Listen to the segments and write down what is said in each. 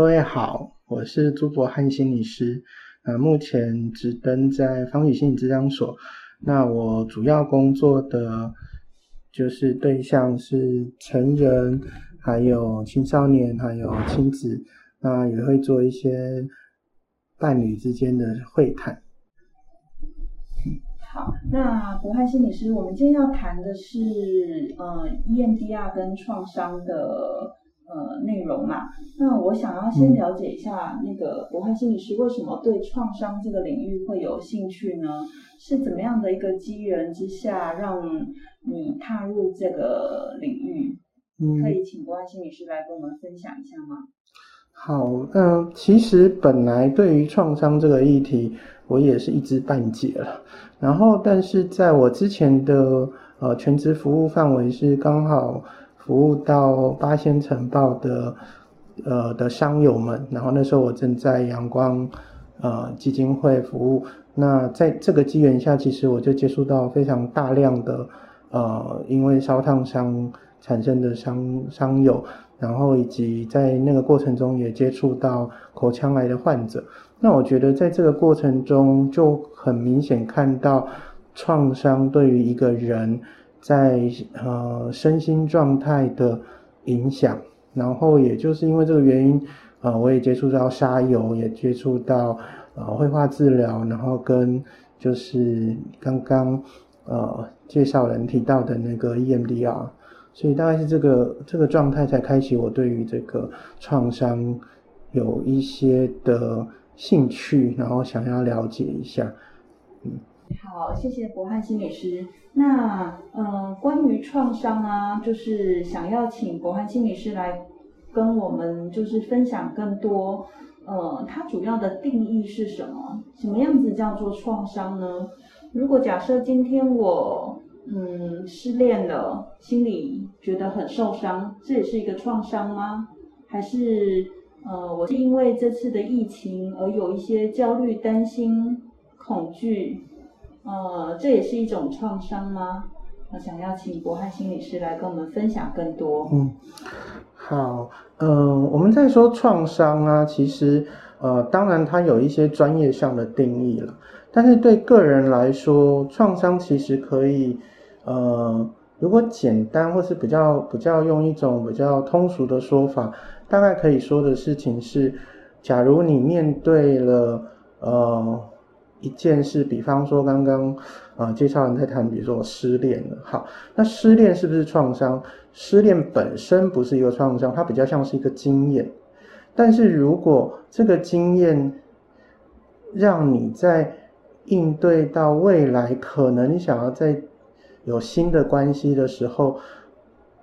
各位好，我是朱博翰心理师，呃，目前执登在方宇心理治疗所。那我主要工作的就是对象是成人，还有青少年，还有亲子。那也会做一些伴侣之间的会谈。好，那博翰心理师，我们今天要谈的是呃 EMDR 跟创伤的呃内容嘛？那我想要先了解一下，那个博翰心理师为什么对创伤这个领域会有兴趣呢？是怎么样的一个机缘之下，让你踏入这个领域？可以请博翰心理师来跟我们分享一下吗？好，嗯，其实本来对于创伤这个议题，我也是一知半解了。然后，但是在我之前的呃全职服务范围是刚好服务到八仙城报的呃的商友们。然后那时候我正在阳光呃基金会服务。那在这个机缘下，其实我就接触到非常大量的呃因为烧烫伤产生的伤伤友。然后以及在那个过程中也接触到口腔癌的患者，那我觉得在这个过程中就很明显看到创伤对于一个人在呃身心状态的影响，然后也就是因为这个原因，呃我也接触到沙油，也接触到呃绘画治疗，然后跟就是刚刚呃介绍人提到的那个 EMDR。所以大概是这个这个状态才开启我对于这个创伤有一些的兴趣，然后想要了解一下。嗯，好，谢谢博翰心理师。那嗯，关于创伤啊，就是想要请博翰心理师来跟我们就是分享更多。呃，它主要的定义是什么？什么样子叫做创伤呢？如果假设今天我。嗯，失恋了，心里觉得很受伤，这也是一个创伤吗？还是呃，我是因为这次的疫情而有一些焦虑、担心、恐惧，呃，这也是一种创伤吗？我想要请博翰心理师来跟我们分享更多。嗯，好，嗯，我们在说创伤啊，其实呃，当然它有一些专业上的定义了。但是对个人来说，创伤其实可以，呃，如果简单或是比较比较用一种比较通俗的说法，大概可以说的事情是，假如你面对了呃一件事，比方说刚刚呃介绍人在谈，比如说我失恋了，好，那失恋是不是创伤？失恋本身不是一个创伤，它比较像是一个经验。但是如果这个经验让你在应对到未来，可能你想要在有新的关系的时候，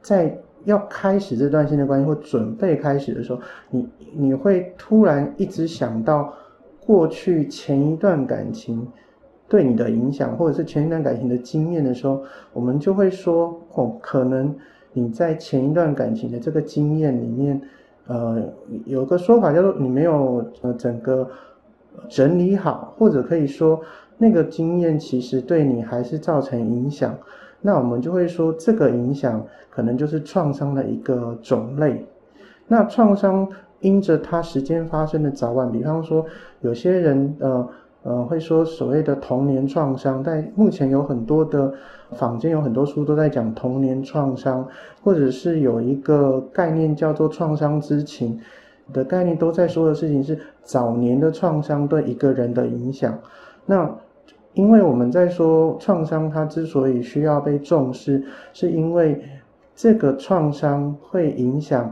在要开始这段新的关系或准备开始的时候，你你会突然一直想到过去前一段感情对你的影响，或者是前一段感情的经验的时候，我们就会说哦，可能你在前一段感情的这个经验里面，呃，有个说法叫做你没有呃整个。整理好，或者可以说那个经验其实对你还是造成影响，那我们就会说这个影响可能就是创伤的一个种类。那创伤因着它时间发生的早晚，比方说有些人呃呃会说所谓的童年创伤，但目前有很多的坊间有很多书都在讲童年创伤，或者是有一个概念叫做创伤知情。的概念都在说的事情是早年的创伤对一个人的影响。那因为我们在说创伤，它之所以需要被重视，是因为这个创伤会影响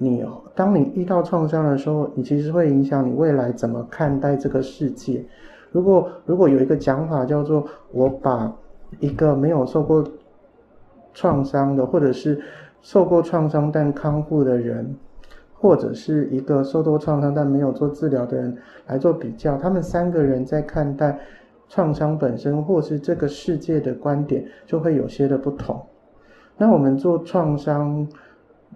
你。当你遇到创伤的时候，你其实会影响你未来怎么看待这个世界。如果如果有一个讲法叫做我把一个没有受过创伤的，或者是受过创伤但康复的人。或者是一个受过创伤但没有做治疗的人来做比较，他们三个人在看待创伤本身或是这个世界的观点就会有些的不同。那我们做创伤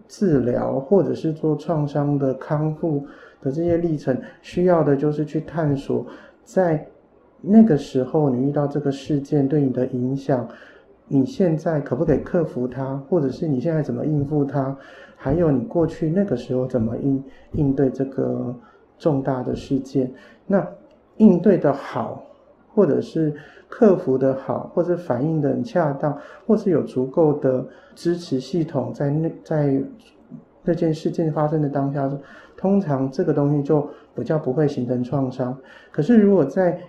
治疗或者是做创伤的康复的这些历程，需要的就是去探索，在那个时候你遇到这个事件对你的影响，你现在可不可以克服它，或者是你现在怎么应付它？还有你过去那个时候怎么应应对这个重大的事件，那应对的好，或者是克服的好，或者反应的很恰当，或是有足够的支持系统在那在那件事件发生的当下，通常这个东西就比较不会形成创伤。可是如果在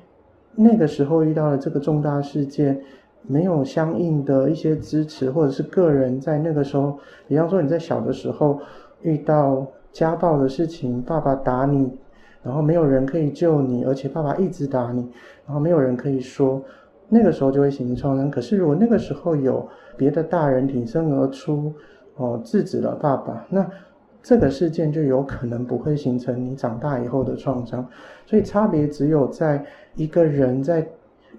那个时候遇到了这个重大事件，没有相应的一些支持，或者是个人在那个时候，比方说你在小的时候遇到家暴的事情，爸爸打你，然后没有人可以救你，而且爸爸一直打你，然后没有人可以说，那个时候就会形成创伤。可是如果那个时候有别的大人挺身而出，哦，制止了爸爸，那这个事件就有可能不会形成你长大以后的创伤。所以差别只有在一个人在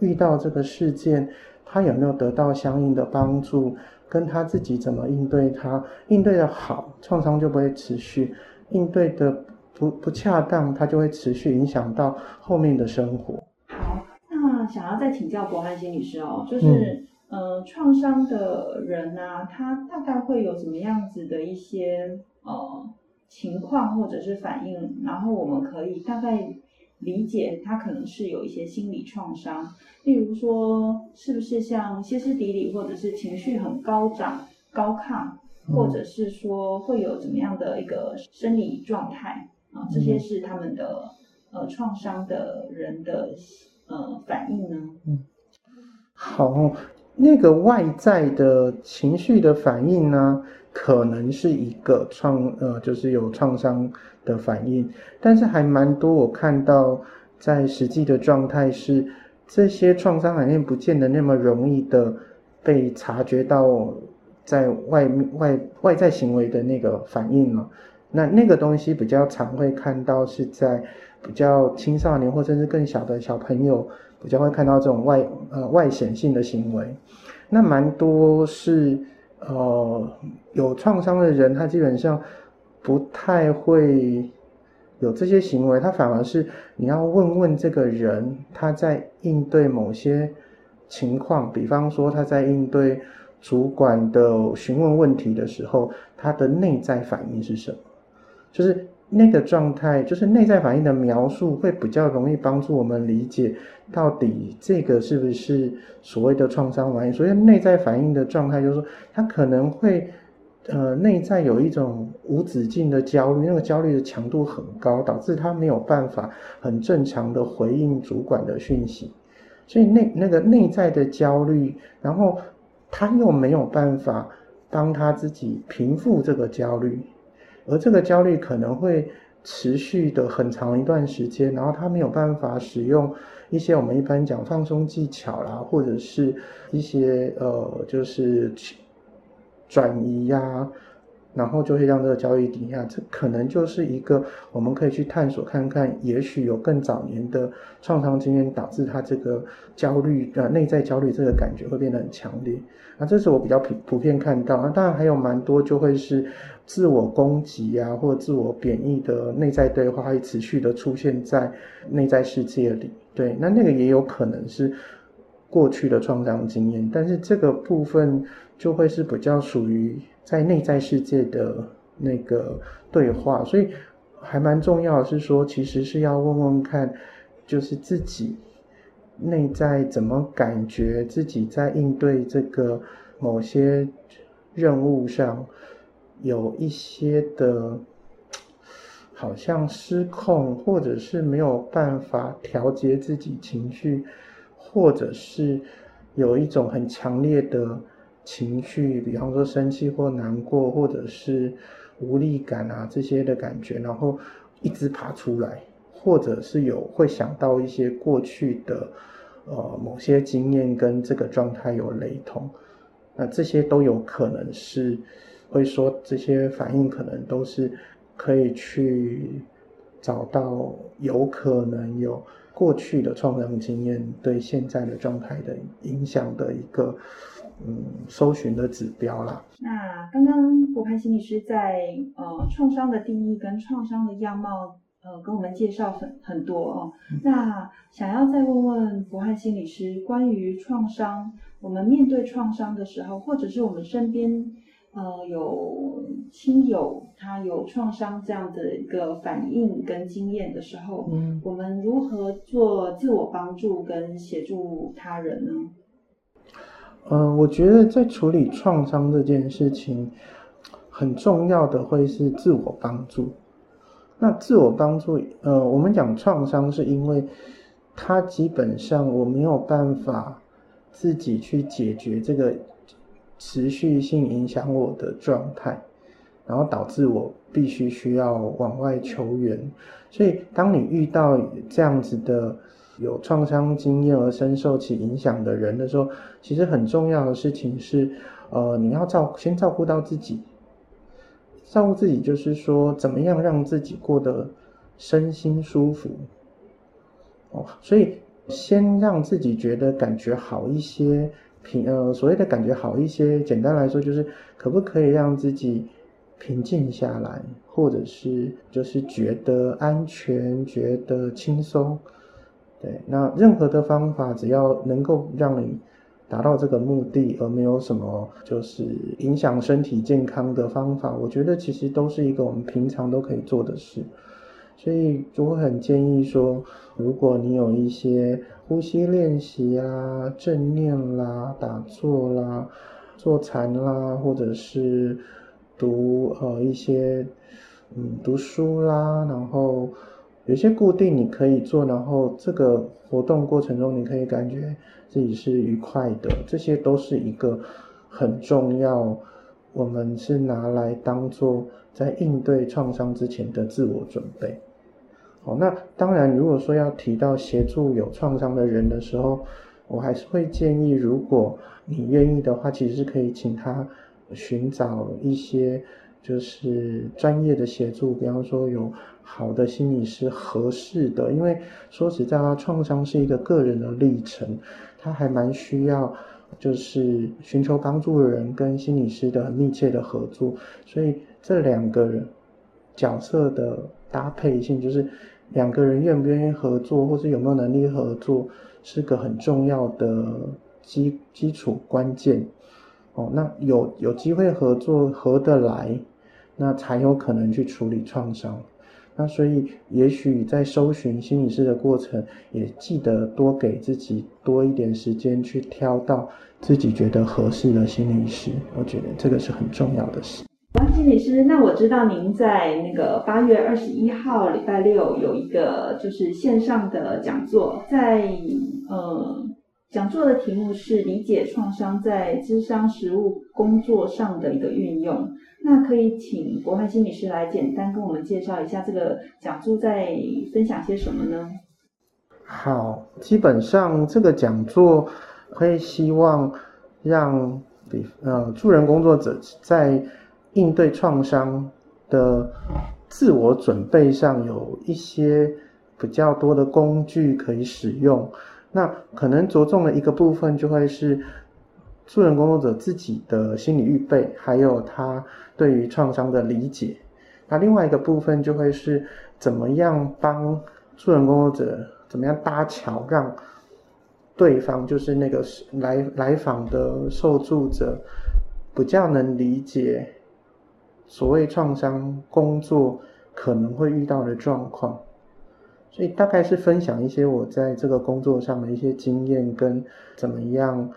遇到这个事件。他有没有得到相应的帮助？跟他自己怎么应对？他应对的好，创伤就不会持续；应对的不不恰当，它就会持续影响到后面的生活。好，那想要再请教博汉心理师哦，就是呃，创伤的人啊，他大概会有什么样子的一些呃情况或者是反应？然后我们可以大概。理解他可能是有一些心理创伤，例如说是不是像歇斯底里，或者是情绪很高涨、高亢，或者是说会有怎么样的一个生理状态这些是他们的呃创伤的人的呃反应呢？嗯，好，那个外在的情绪的反应呢，可能是一个创呃，就是有创伤。的反应，但是还蛮多。我看到在实际的状态是，这些创伤反应不见得那么容易的被察觉到，在外面外外在行为的那个反应了。那那个东西比较常会看到是在比较青少年或甚至更小的小朋友比较会看到这种外呃外显性的行为。那蛮多是呃有创伤的人，他基本上。不太会有这些行为，他反而是你要问问这个人，他在应对某些情况，比方说他在应对主管的询问问题的时候，他的内在反应是什么？就是那个状态，就是内在反应的描述，会比较容易帮助我们理解到底这个是不是所谓的创伤反应。所以内在反应的状态，就是说他可能会。呃，内在有一种无止境的焦虑，那个焦虑的强度很高，导致他没有办法很正常的回应主管的讯息，所以内那个内在的焦虑，然后他又没有办法帮他自己平复这个焦虑，而这个焦虑可能会持续的很长一段时间，然后他没有办法使用一些我们一般讲放松技巧啦，或者是一些呃，就是。转移呀，然后就会让这个交易低下，这可能就是一个我们可以去探索看看，也许有更早年的创伤经验导致他这个焦虑呃内在焦虑这个感觉会变得很强烈。那这是我比较普普遍看到，那当然还有蛮多就会是自我攻击啊，或者自我贬义的内在对话会持续的出现在内在世界里。对，那那个也有可能是过去的创伤经验，但是这个部分。就会是比较属于在内在世界的那个对话，所以还蛮重要的是说，其实是要问问看，就是自己内在怎么感觉，自己在应对这个某些任务上有一些的，好像失控，或者是没有办法调节自己情绪，或者是有一种很强烈的。情绪，比方说生气或难过，或者是无力感啊这些的感觉，然后一直爬出来，或者是有会想到一些过去的呃某些经验跟这个状态有雷同，那这些都有可能是会说这些反应可能都是可以去找到有可能有过去的创伤经验对现在的状态的影响的一个。嗯，搜寻的指标啦。那刚刚博潘心理师在呃创伤的定义跟创伤的样貌，呃，跟我们介绍很很多哦。那想要再问问博汉心理师，关于创伤，我们面对创伤的时候，或者是我们身边呃有亲友他有创伤这样的一个反应跟经验的时候，嗯我们如何做自我帮助跟协助他人呢？嗯，我觉得在处理创伤这件事情，很重要的会是自我帮助。那自我帮助，呃，我们讲创伤是因为它基本上我没有办法自己去解决这个持续性影响我的状态，然后导致我必须需要往外求援。所以，当你遇到这样子的有创伤经验而深受其影响的人的时候，其实很重要的事情是，呃，你要照先照顾到自己。照顾自己就是说，怎么样让自己过得身心舒服。哦，所以先让自己觉得感觉好一些，平呃所谓的感觉好一些，简单来说就是可不可以让自己平静下来，或者是就是觉得安全，觉得轻松。对，那任何的方法，只要能够让你达到这个目的，而没有什么就是影响身体健康的方法，我觉得其实都是一个我们平常都可以做的事。所以就会很建议说，如果你有一些呼吸练习啊、正念啦、打坐啦、坐禅啦，或者是读呃一些嗯读书啦，然后。有些固定你可以做，然后这个活动过程中你可以感觉自己是愉快的，这些都是一个很重要。我们是拿来当做在应对创伤之前的自我准备。好，那当然，如果说要提到协助有创伤的人的时候，我还是会建议，如果你愿意的话，其实是可以请他寻找一些就是专业的协助，比方说有。好的心理师合适的，因为说实在话，创伤是一个个人的历程，他还蛮需要就是寻求帮助的人跟心理师的密切的合作，所以这两个人角色的搭配性，就是两个人愿不愿意合作，或者有没有能力合作，是个很重要的基基础关键。哦，那有有机会合作合得来，那才有可能去处理创伤。那所以，也许在搜寻心理师的过程，也记得多给自己多一点时间去挑到自己觉得合适的心理师。我觉得这个是很重要的事。王心理师，那我知道您在那个八月二十一号礼拜六有一个就是线上的讲座，在呃讲座的题目是理解创伤在智商实务工作上的一个运用。那可以请博翰心理师来简单跟我们介绍一下这个讲座在分享些什么呢？好，基本上这个讲座会希望让比呃助人工作者在应对创伤的自我准备上有一些比较多的工具可以使用。那可能着重的一个部分就会是。助人工作者自己的心理预备，还有他对于创伤的理解。那另外一个部分就会是怎么样帮助人工作者，怎么样搭桥，让对方就是那个来来访的受助者，比较能理解所谓创伤工作可能会遇到的状况。所以大概是分享一些我在这个工作上的一些经验，跟怎么样。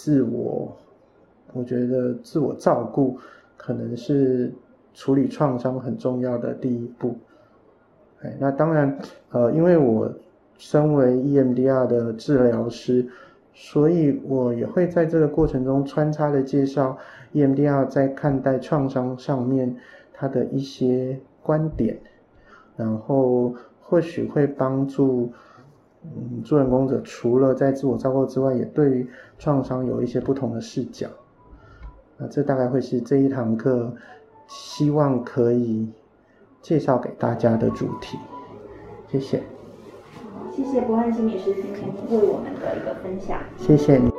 自我，我觉得自我照顾可能是处理创伤很重要的第一步。哎，那当然，呃，因为我身为 EMDR 的治疗师，所以我也会在这个过程中穿插的介绍 EMDR 在看待创伤上面它的一些观点，然后或许会帮助。嗯，助人工者除了在自我照顾之外，也对于创伤有一些不同的视角。那这大概会是这一堂课希望可以介绍给大家的主题。谢谢。好，谢谢博汉心理师今天为我们的一个分享。谢谢你。